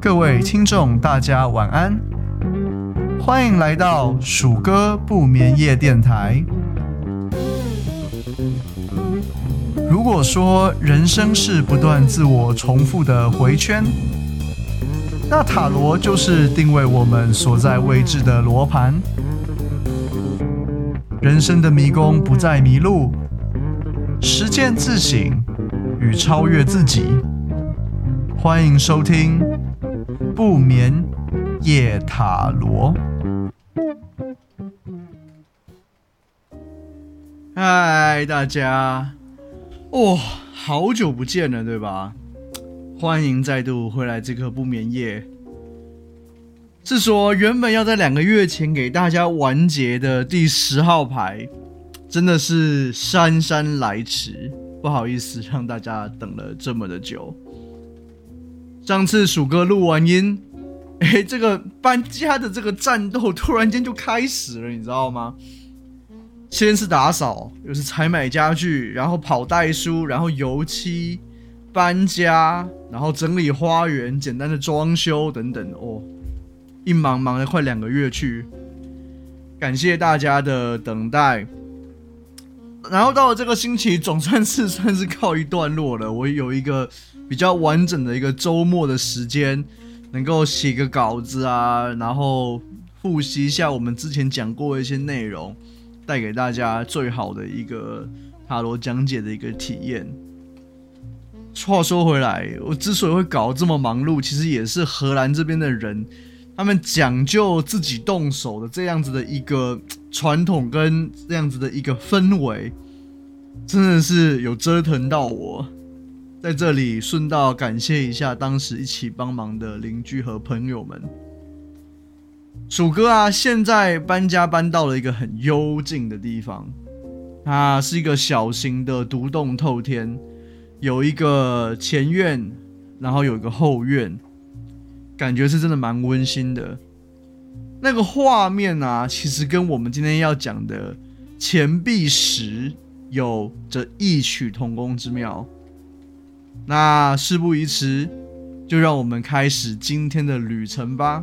各位听众，大家晚安，欢迎来到鼠哥不眠夜电台。如果说人生是不断自我重复的回圈，那塔罗就是定位我们所在位置的罗盘。人生的迷宫不再迷路，实践自省与超越自己。欢迎收听不眠夜塔罗。嗨，大家，哇、哦，好久不见了，对吧？欢迎再度回来这个不眠夜。是说原本要在两个月前给大家完结的第十号牌，真的是姗姗来迟，不好意思让大家等了这么的久。上次鼠哥录完音，哎，这个搬家的这个战斗突然间就开始了，你知道吗？先是打扫，又是采买家具，然后跑代书，然后油漆。搬家，然后整理花园，简单的装修等等哦，一忙忙了快两个月去，感谢大家的等待。然后到了这个星期，总算是 算是告一段落了。我有一个比较完整的一个周末的时间，能够写个稿子啊，然后复习一下我们之前讲过的一些内容，带给大家最好的一个塔罗讲解的一个体验。话说回来，我之所以会搞这么忙碌，其实也是荷兰这边的人，他们讲究自己动手的这样子的一个传统跟这样子的一个氛围，真的是有折腾到我。在这里顺道感谢一下当时一起帮忙的邻居和朋友们。鼠哥啊，现在搬家搬到了一个很幽静的地方，它是一个小型的独栋透天。有一个前院，然后有一个后院，感觉是真的蛮温馨的。那个画面啊，其实跟我们今天要讲的钱币石有着异曲同工之妙。那事不宜迟，就让我们开始今天的旅程吧。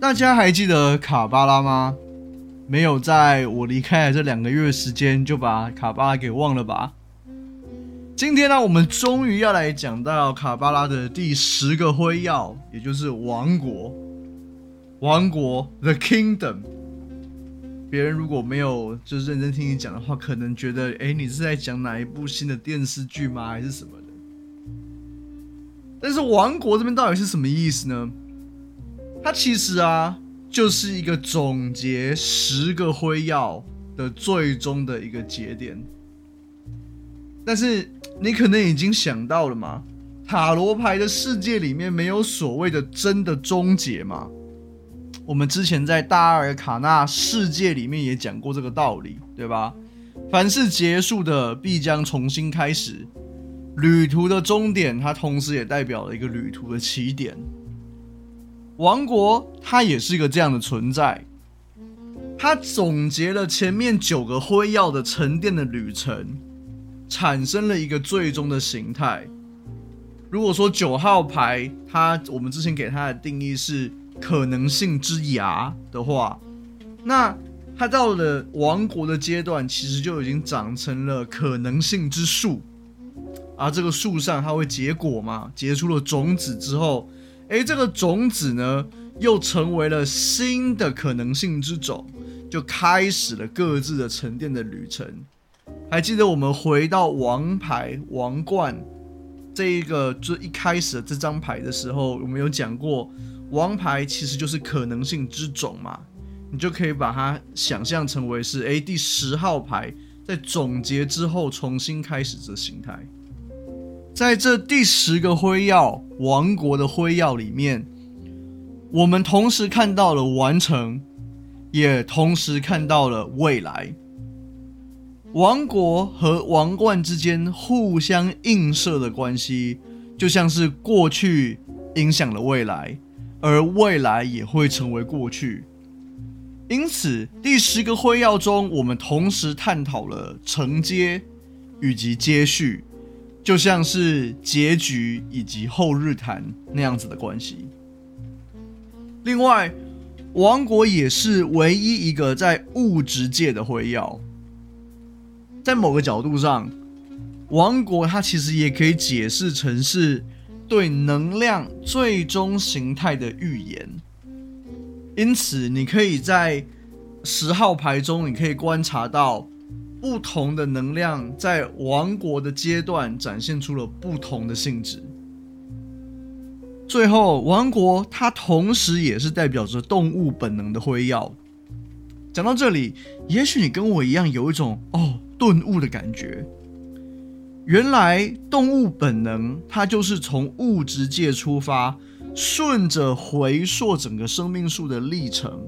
大家还记得卡巴拉吗？没有在我离开的这两个月时间就把卡巴拉给忘了吧？今天呢，我们终于要来讲到卡巴拉的第十个辉耀，也就是王国。王国，The Kingdom。别人如果没有就是认真听你讲的话，可能觉得，哎，你是在讲哪一部新的电视剧吗？还是什么的？但是王国这边到底是什么意思呢？它其实啊。就是一个总结十个辉耀的最终的一个节点，但是你可能已经想到了嘛？塔罗牌的世界里面没有所谓的真的终结嘛？我们之前在大阿尔卡纳世界里面也讲过这个道理，对吧？凡是结束的必将重新开始，旅途的终点，它同时也代表了一个旅途的起点。王国，它也是一个这样的存在，它总结了前面九个辉曜的沉淀的旅程，产生了一个最终的形态。如果说九号牌，它我们之前给它的定义是可能性之芽的话，那它到了王国的阶段，其实就已经长成了可能性之树，而这个树上它会结果嘛，结出了种子之后。诶，这个种子呢，又成为了新的可能性之种，就开始了各自的沉淀的旅程。还记得我们回到王牌王冠这一个最一开始的这张牌的时候，我们有讲过，王牌其实就是可能性之种嘛，你就可以把它想象成为是诶第十号牌在总结之后重新开始的形态。在这第十个辉曜王国的辉曜里面，我们同时看到了完成，也同时看到了未来。王国和王冠之间互相映射的关系，就像是过去影响了未来，而未来也会成为过去。因此，第十个辉耀中，我们同时探讨了承接以及接续，就像是结局以及后日谈那样子的关系。另外，王国也是唯一一个在物质界的辉耀，在某个角度上，王国它其实也可以解释成是对能量最终形态的预言。因此，你可以在十号牌中，你可以观察到不同的能量在王国的阶段展现出了不同的性质。最后，王国它同时也是代表着动物本能的辉耀。讲到这里，也许你跟我一样有一种哦顿悟的感觉。原来动物本能它就是从物质界出发。顺着回溯整个生命树的历程，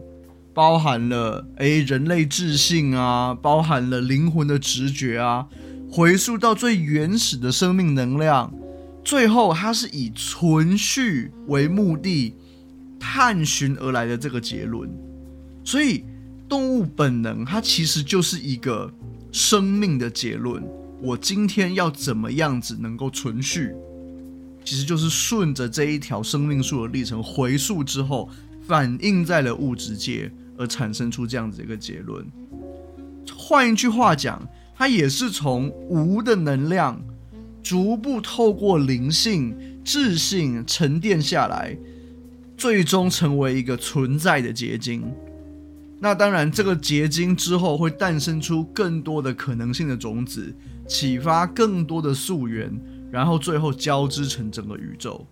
包含了诶人类智性啊，包含了灵魂的直觉啊，回溯到最原始的生命能量，最后它是以存续为目的探寻而来的这个结论。所以动物本能它其实就是一个生命的结论。我今天要怎么样子能够存续？其实就是顺着这一条生命树的历程回溯之后，反映在了物质界，而产生出这样子一个结论。换一句话讲，它也是从无的能量，逐步透过灵性、智性沉淀下来，最终成为一个存在的结晶。那当然，这个结晶之后会诞生出更多的可能性的种子，启发更多的溯源。然后最后交织成整个宇宙。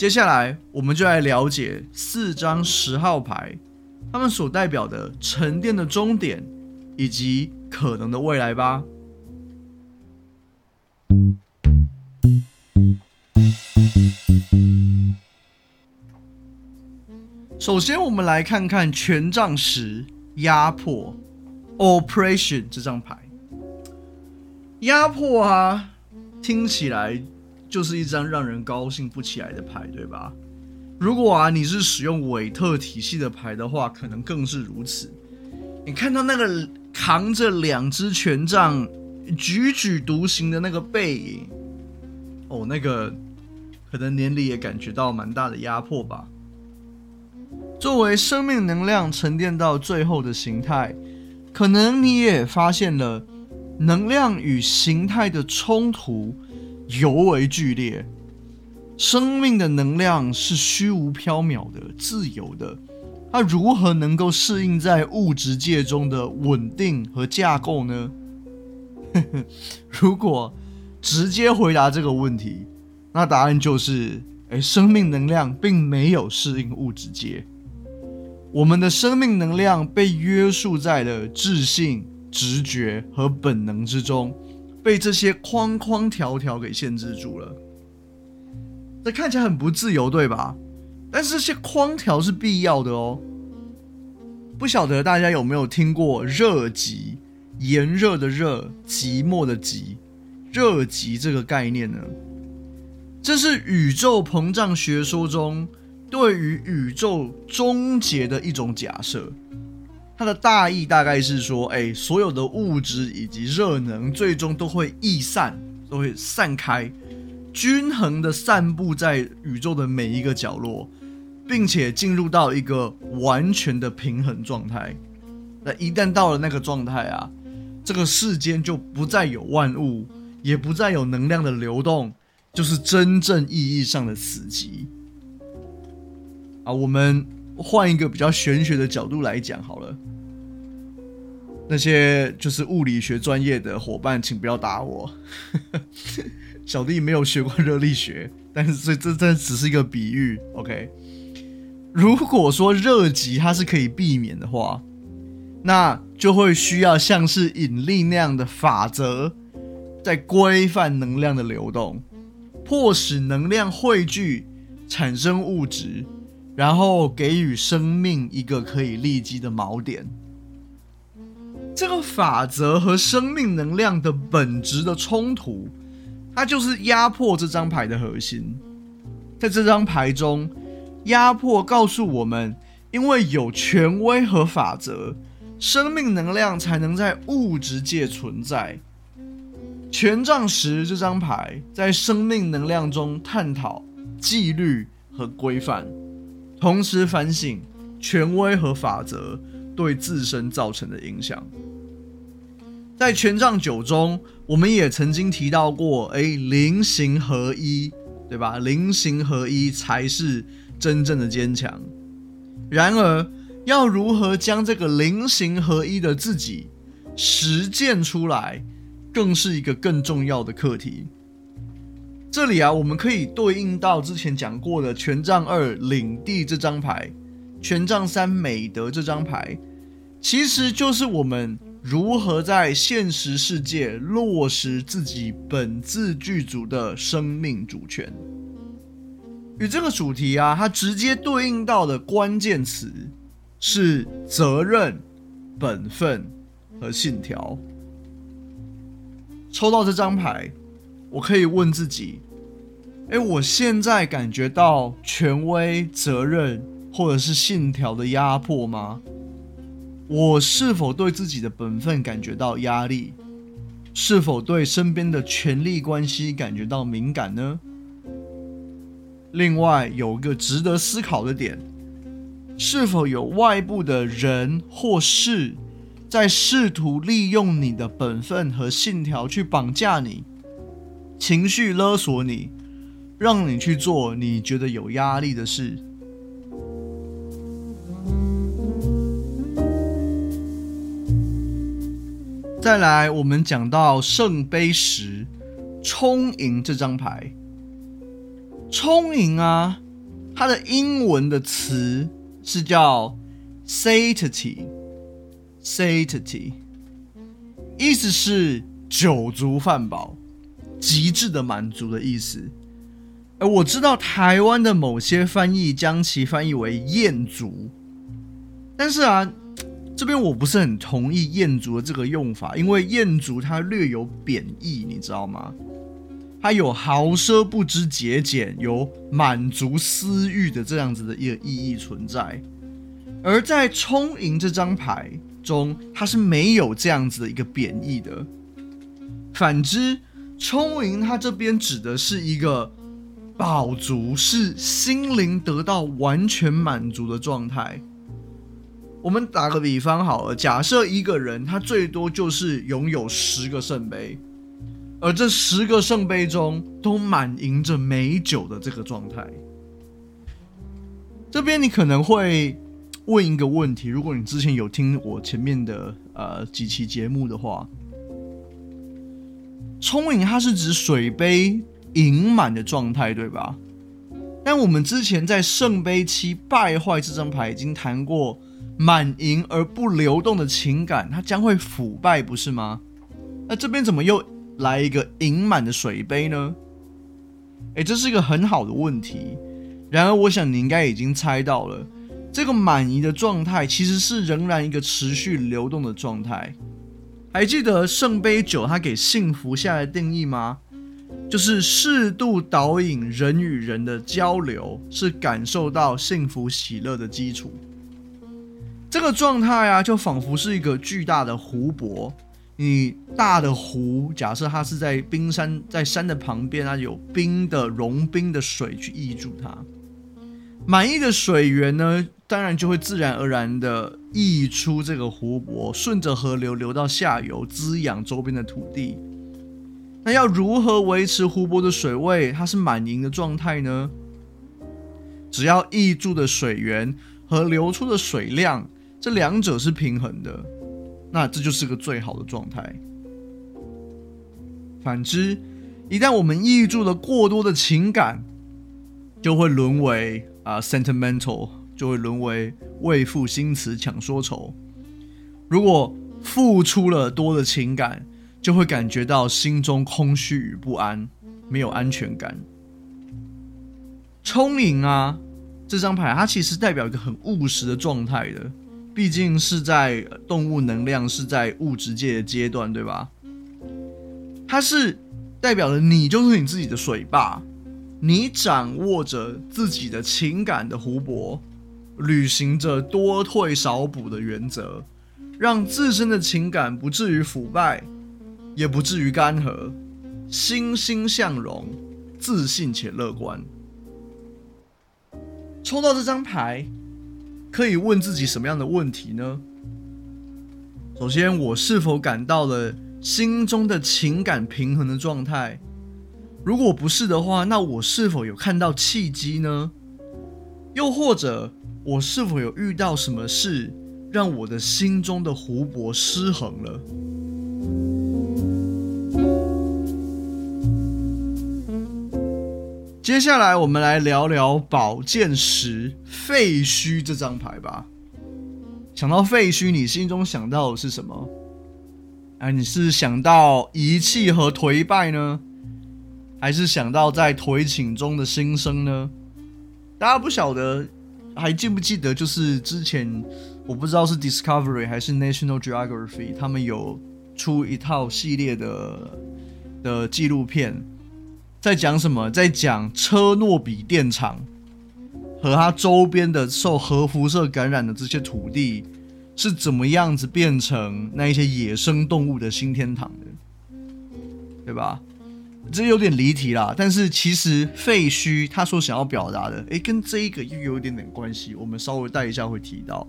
接下来，我们就来了解四张十号牌，他们所代表的沉淀的终点以及可能的未来吧。首先，我们来看看权杖十压迫 （Oppression） 这张牌。压迫啊，听起来就是一张让人高兴不起来的牌，对吧？如果啊你是使用韦特体系的牌的话，可能更是如此。你看到那个扛着两只权杖、踽踽独行的那个背影，哦，那个可能年里也感觉到蛮大的压迫吧。作为生命能量沉淀到最后的形态，可能你也发现了。能量与形态的冲突尤为剧烈。生命的能量是虚无缥缈的、自由的，它如何能够适应在物质界中的稳定和架构呢？如果直接回答这个问题，那答案就是：诶，生命能量并没有适应物质界。我们的生命能量被约束在了自信。直觉和本能之中，被这些框框条条给限制住了。这看起来很不自由，对吧？但是这些框条是必要的哦。不晓得大家有没有听过“热极”，炎热的热，寂寞的寂，热极这个概念呢？这是宇宙膨胀学说中对于宇宙终结的一种假设。它的大意大概是说，哎，所有的物质以及热能最终都会逸散，都会散开，均衡的散布在宇宙的每一个角落，并且进入到一个完全的平衡状态。那一旦到了那个状态啊，这个世间就不再有万物，也不再有能量的流动，就是真正意义上的死寂。啊，我们换一个比较玄学的角度来讲好了。那些就是物理学专业的伙伴，请不要打我。小弟没有学过热力学，但是这这这只是一个比喻。OK，如果说热极它是可以避免的话，那就会需要像是引力那样的法则，在规范能量的流动，迫使能量汇聚，产生物质，然后给予生命一个可以立基的锚点。这个法则和生命能量的本质的冲突，它就是压迫这张牌的核心。在这张牌中，压迫告诉我们，因为有权威和法则，生命能量才能在物质界存在。权杖十这张牌在生命能量中探讨纪律和规范，同时反省权威和法则对自身造成的影响。在权杖九中，我们也曾经提到过，哎，灵形合一，对吧？灵形合一才是真正的坚强。然而，要如何将这个灵形合一的自己实践出来，更是一个更重要的课题。这里啊，我们可以对应到之前讲过的权杖二领地这张牌，权杖三美德这张牌，其实就是我们如何在现实世界落实自己本自具足的生命主权。与这个主题啊，它直接对应到的关键词是责任、本分和信条。抽到这张牌，我可以问自己：诶，我现在感觉到权威、责任或者是信条的压迫吗？我是否对自己的本分感觉到压力？是否对身边的权力关系感觉到敏感呢？另外，有一个值得思考的点：是否有外部的人或事？在试图利用你的本分和信条去绑架你、情绪勒索你，让你去做你觉得有压力的事。再来，我们讲到圣杯十，充盈这张牌。充盈啊，它的英文的词是叫 satiety。Satiety，意思是酒足饭饱、极致的满足的意思。而我知道台湾的某些翻译将其翻译为艳足，但是啊，这边我不是很同意艳足的这个用法，因为艳足它略有贬义，你知道吗？它有豪奢不知节俭、有满足私欲的这样子的一个意义存在。而在充盈这张牌。中，它是没有这样子的一个贬义的。反之，充盈它这边指的是一个饱足，是心灵得到完全满足的状态。我们打个比方好了，假设一个人他最多就是拥有十个圣杯，而这十个圣杯中都满盈着美酒的这个状态。这边你可能会。问一个问题：如果你之前有听我前面的呃几期节目的话，充盈它是指水杯盈满的状态，对吧？但我们之前在圣杯七败坏这张牌已经谈过，满盈而不流动的情感，它将会腐败，不是吗？那这边怎么又来一个盈满的水杯呢？诶，这是一个很好的问题。然而，我想你应该已经猜到了。这个满盈的状态其实是仍然一个持续流动的状态。还记得圣杯九它给幸福下的定义吗？就是适度导引人与人的交流，是感受到幸福喜乐的基础。这个状态啊，就仿佛是一个巨大的湖泊。你大的湖，假设它是在冰山，在山的旁边啊，有冰的融冰的水去溢注它。满溢的水源呢，当然就会自然而然的溢出这个湖泊，顺着河流流到下游，滋养周边的土地。那要如何维持湖泊的水位，它是满盈的状态呢？只要溢注的水源和流出的水量，这两者是平衡的，那这就是个最好的状态。反之，一旦我们溢注了过多的情感，就会沦为。啊、，sentimental 就会沦为为赋新词强说愁。如果付出了多的情感，就会感觉到心中空虚与不安，没有安全感。充盈啊，这张牌它其实代表一个很务实的状态的，毕竟是在动物能量是在物质界的阶段，对吧？它是代表了你就是你自己的水坝。你掌握着自己的情感的湖泊，履行着多退少补的原则，让自身的情感不至于腐败，也不至于干涸，欣欣向荣，自信且乐观。抽到这张牌，可以问自己什么样的问题呢？首先，我是否感到了心中的情感平衡的状态？如果不是的话，那我是否有看到契机呢？又或者，我是否有遇到什么事，让我的心中的湖泊失衡了？接下来，我们来聊聊宝剑十废墟这张牌吧。想到废墟，你心中想到的是什么？哎，你是想到遗弃和颓败呢，还是想到在颓寝中的新生呢？大家不晓得，还记不记得？就是之前我不知道是 Discovery 还是 National Geography，他们有出一套系列的的纪录片，在讲什么？在讲车诺比电厂。和它周边的受核辐射感染的这些土地是怎么样子变成那一些野生动物的新天堂的，对吧？这有点离题啦。但是其实废墟他所想要表达的，诶，跟这一个又有一点点关系。我们稍微带一下会提到。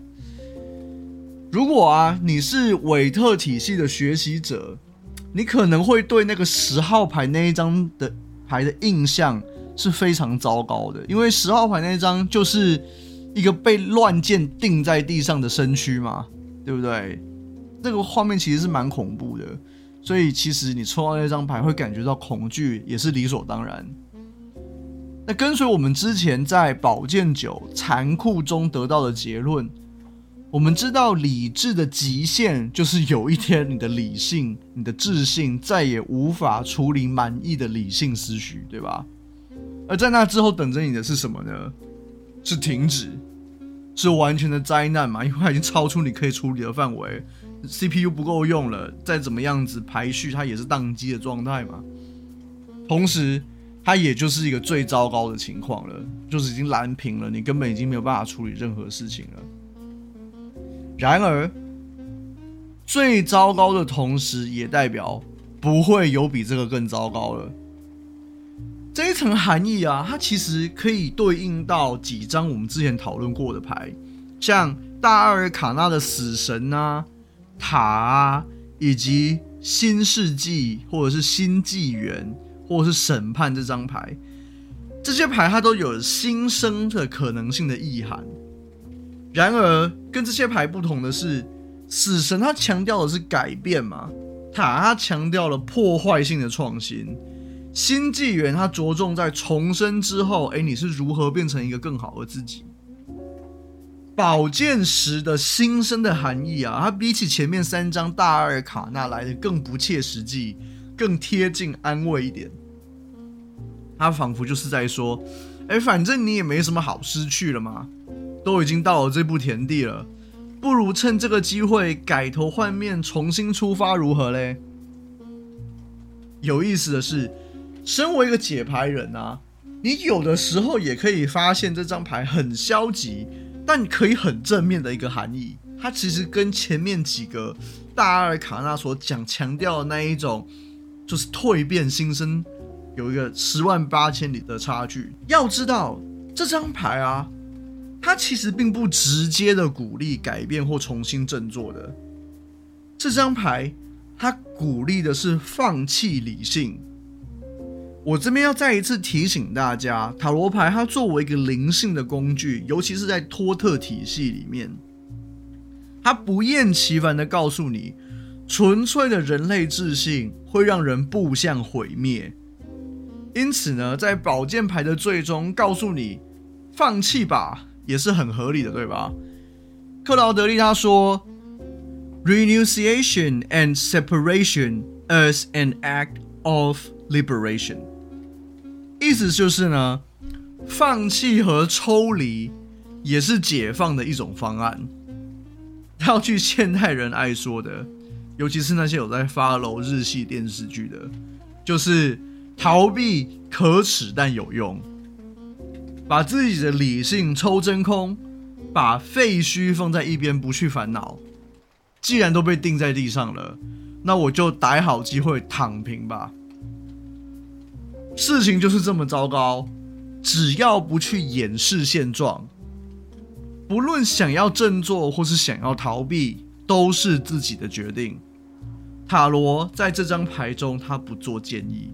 如果啊，你是韦特体系的学习者，你可能会对那个十号牌那一张的牌的印象。是非常糟糕的，因为十号牌那张就是一个被乱箭钉在地上的身躯嘛，对不对？这个画面其实是蛮恐怖的，所以其实你抽到那张牌会感觉到恐惧，也是理所当然。那跟随我们之前在宝剑九残酷中得到的结论，我们知道理智的极限就是有一天你的理性、你的智性再也无法处理满意的理性思绪，对吧？而在那之后，等着你的是什么呢？是停止，是完全的灾难嘛？因为它已经超出你可以处理的范围，CPU 不够用了，再怎么样子排序，它也是宕机的状态嘛。同时，它也就是一个最糟糕的情况了，就是已经蓝屏了，你根本已经没有办法处理任何事情了。然而，最糟糕的同时，也代表不会有比这个更糟糕了。这一层含义啊，它其实可以对应到几张我们之前讨论过的牌，像大阿尔卡纳的死神啊、塔啊，以及新世纪或者是新纪元或者是审判这张牌，这些牌它都有新生的可能性的意涵。然而，跟这些牌不同的是，死神它强调的是改变嘛，塔它强调了破坏性的创新。新纪元，它着重在重生之后，哎，你是如何变成一个更好的自己？宝剑十的新生的含义啊，它比起前面三张大阿尔卡纳来的更不切实际，更贴近安慰一点。它仿佛就是在说，哎，反正你也没什么好失去了嘛，都已经到了这步田地了，不如趁这个机会改头换面，重新出发，如何嘞？有意思的是。身为一个解牌人啊，你有的时候也可以发现这张牌很消极，但可以很正面的一个含义。它其实跟前面几个大阿尔卡纳所讲强调的那一种，就是蜕变新生，有一个十万八千里的差距。要知道这张牌啊，它其实并不直接的鼓励改变或重新振作的。这张牌它鼓励的是放弃理性。我这边要再一次提醒大家，塔罗牌它作为一个灵性的工具，尤其是在托特体系里面，它不厌其烦地告诉你，纯粹的人类自信会让人步向毁灭。因此呢，在宝剑牌的最终告诉你，放弃吧，也是很合理的，对吧？克劳德利他说，renunciation and separation as an act of liberation。意思就是呢，放弃和抽离也是解放的一种方案。套句现代人爱说的，尤其是那些有在 follow 日系电视剧的，就是逃避可耻但有用。把自己的理性抽真空，把废墟放在一边，不去烦恼。既然都被钉在地上了，那我就逮好机会躺平吧。事情就是这么糟糕，只要不去掩饰现状，不论想要振作或是想要逃避，都是自己的决定。塔罗在这张牌中，他不做建议。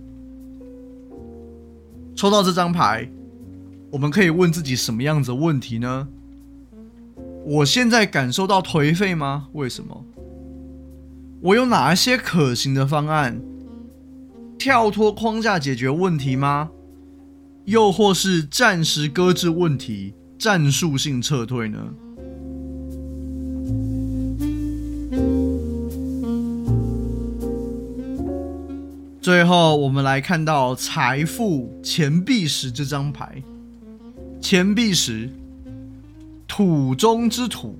抽到这张牌，我们可以问自己什么样子的问题呢？我现在感受到颓废吗？为什么？我有哪些可行的方案？跳脱框架解决问题吗？又或是暂时搁置问题，战术性撤退呢？最后，我们来看到财富钱币石这张牌，钱币石。土中之土，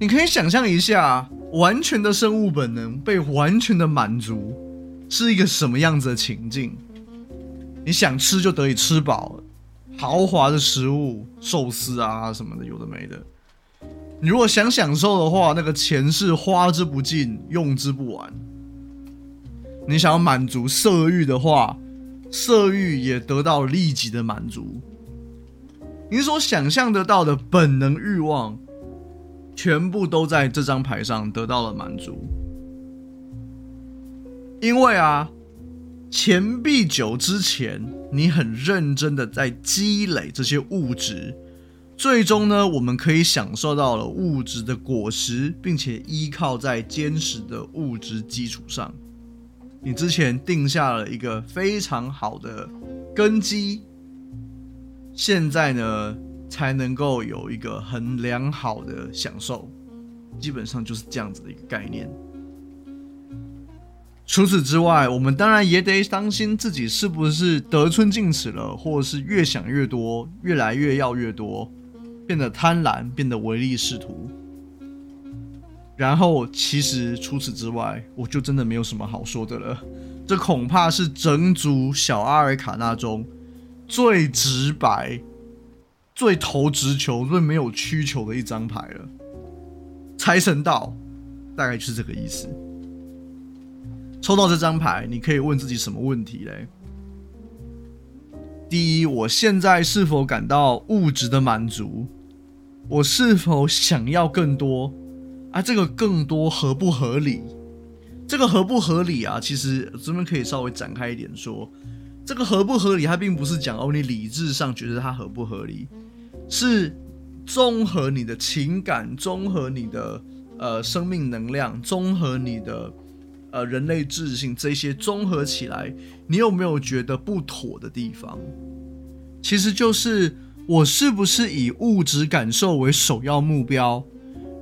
你可以想象一下，完全的生物本能被完全的满足，是一个什么样子的情境？你想吃就得以吃饱，豪华的食物，寿司啊什么的，有的没的。你如果想享受的话，那个钱是花之不尽，用之不完。你想要满足色欲的话，色欲也得到立即的满足。你所想象得到的本能欲望，全部都在这张牌上得到了满足。因为啊，钱币九之前，你很认真的在积累这些物质，最终呢，我们可以享受到了物质的果实，并且依靠在坚实的物质基础上，你之前定下了一个非常好的根基。现在呢，才能够有一个很良好的享受，基本上就是这样子的一个概念。除此之外，我们当然也得当心自己是不是得寸进尺了，或者是越想越多，越来越要越多，变得贪婪，变得唯利是图。然后，其实除此之外，我就真的没有什么好说的了。这恐怕是整组小阿尔卡纳中。最直白、最投直球、最没有曲球的一张牌了。财神到，大概就是这个意思。抽到这张牌，你可以问自己什么问题嘞？第一，我现在是否感到物质的满足？我是否想要更多？啊，这个更多合不合理？这个合不合理啊？其实这边可以稍微展开一点说。这个合不合理，它并不是讲哦，你理智上觉得它合不合理，是综合你的情感，综合你的呃生命能量，综合你的呃人类智性，这些综合起来，你有没有觉得不妥的地方？其实就是我是不是以物质感受为首要目标，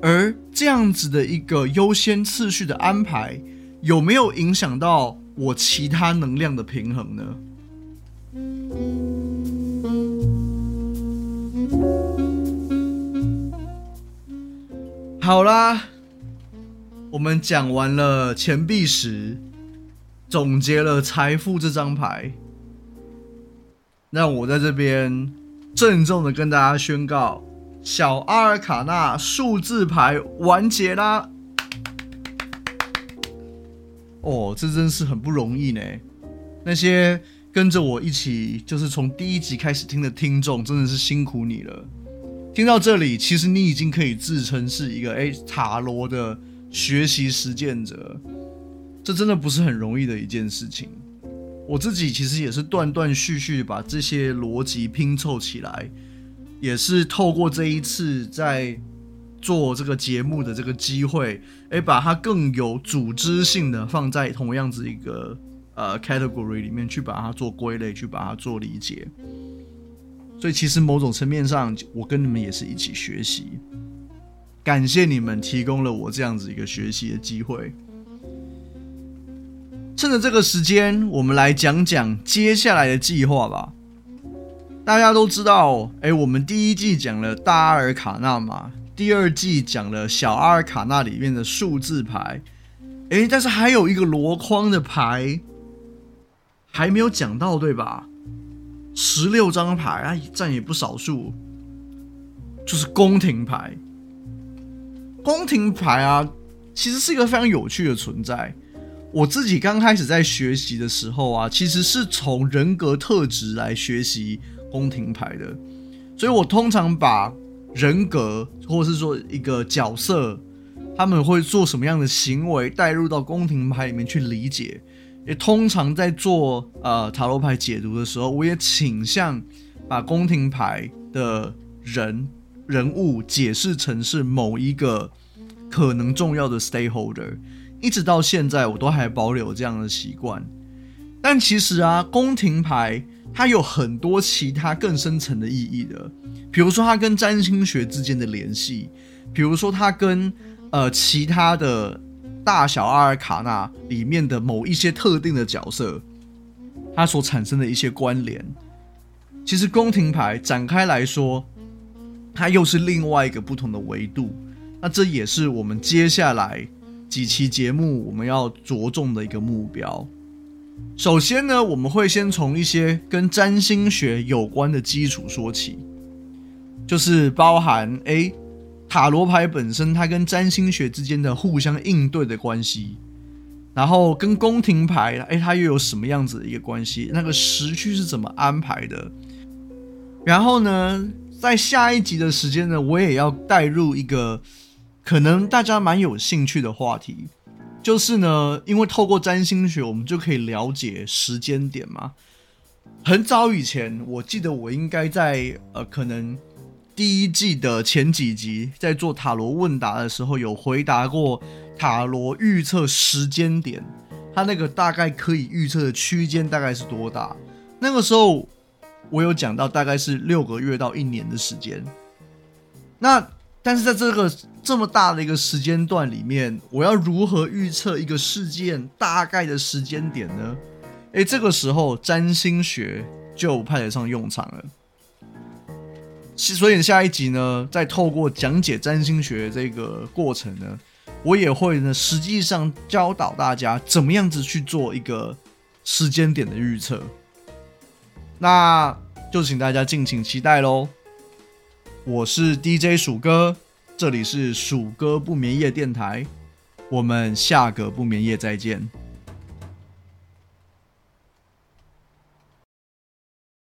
而这样子的一个优先次序的安排，有没有影响到我其他能量的平衡呢？好啦，我们讲完了钱币石，总结了财富这张牌。那我在这边郑重的跟大家宣告：小阿尔卡纳数字牌完结啦！哦，这真是很不容易呢。那些。跟着我一起，就是从第一集开始听的听众，真的是辛苦你了。听到这里，其实你已经可以自称是一个哎塔罗的学习实践者，这真的不是很容易的一件事情。我自己其实也是断断续续把这些逻辑拼凑起来，也是透过这一次在做这个节目的这个机会，哎，把它更有组织性的放在同样子一个。呃，category 里面去把它做归类，去把它做理解。所以其实某种层面上，我跟你们也是一起学习。感谢你们提供了我这样子一个学习的机会。趁着这个时间，我们来讲讲接下来的计划吧。大家都知道，哎，我们第一季讲了大阿尔卡纳嘛，第二季讲了小阿尔卡纳里面的数字牌，哎，但是还有一个箩筐的牌。还没有讲到对吧？十六张牌啊，占也不少数。就是宫廷牌。宫廷牌啊，其实是一个非常有趣的存在。我自己刚开始在学习的时候啊，其实是从人格特质来学习宫廷牌的，所以我通常把人格或是说一个角色，他们会做什么样的行为带入到宫廷牌里面去理解。也通常在做呃塔罗牌解读的时候，我也倾向把宫廷牌的人人物解释成是某一个可能重要的 stakeholder。一直到现在，我都还保留这样的习惯。但其实啊，宫廷牌它有很多其他更深层的意义的，比如说它跟占星学之间的联系，比如说它跟呃其他的大小阿尔卡纳里面的某一些特定的角色，它所产生的一些关联。其实宫廷牌展开来说，它又是另外一个不同的维度。那这也是我们接下来。几期节目我们要着重的一个目标，首先呢，我们会先从一些跟占星学有关的基础说起，就是包含诶塔罗牌本身它跟占星学之间的互相应对的关系，然后跟宫廷牌诶它又有什么样子的一个关系？那个时区是怎么安排的？然后呢，在下一集的时间呢，我也要带入一个。可能大家蛮有兴趣的话题，就是呢，因为透过占星学，我们就可以了解时间点嘛。很早以前，我记得我应该在呃，可能第一季的前几集，在做塔罗问答的时候，有回答过塔罗预测时间点，它那个大概可以预测的区间大概是多大？那个时候我有讲到，大概是六个月到一年的时间。那但是在这个这么大的一个时间段里面，我要如何预测一个事件大概的时间点呢？诶，这个时候占星学就派得上用场了。所以下一集呢，再透过讲解占星学这个过程呢，我也会呢实际上教导大家怎么样子去做一个时间点的预测。那就请大家敬请期待喽。我是 DJ 鼠哥，这里是鼠哥不眠夜电台，我们下个不眠夜再见。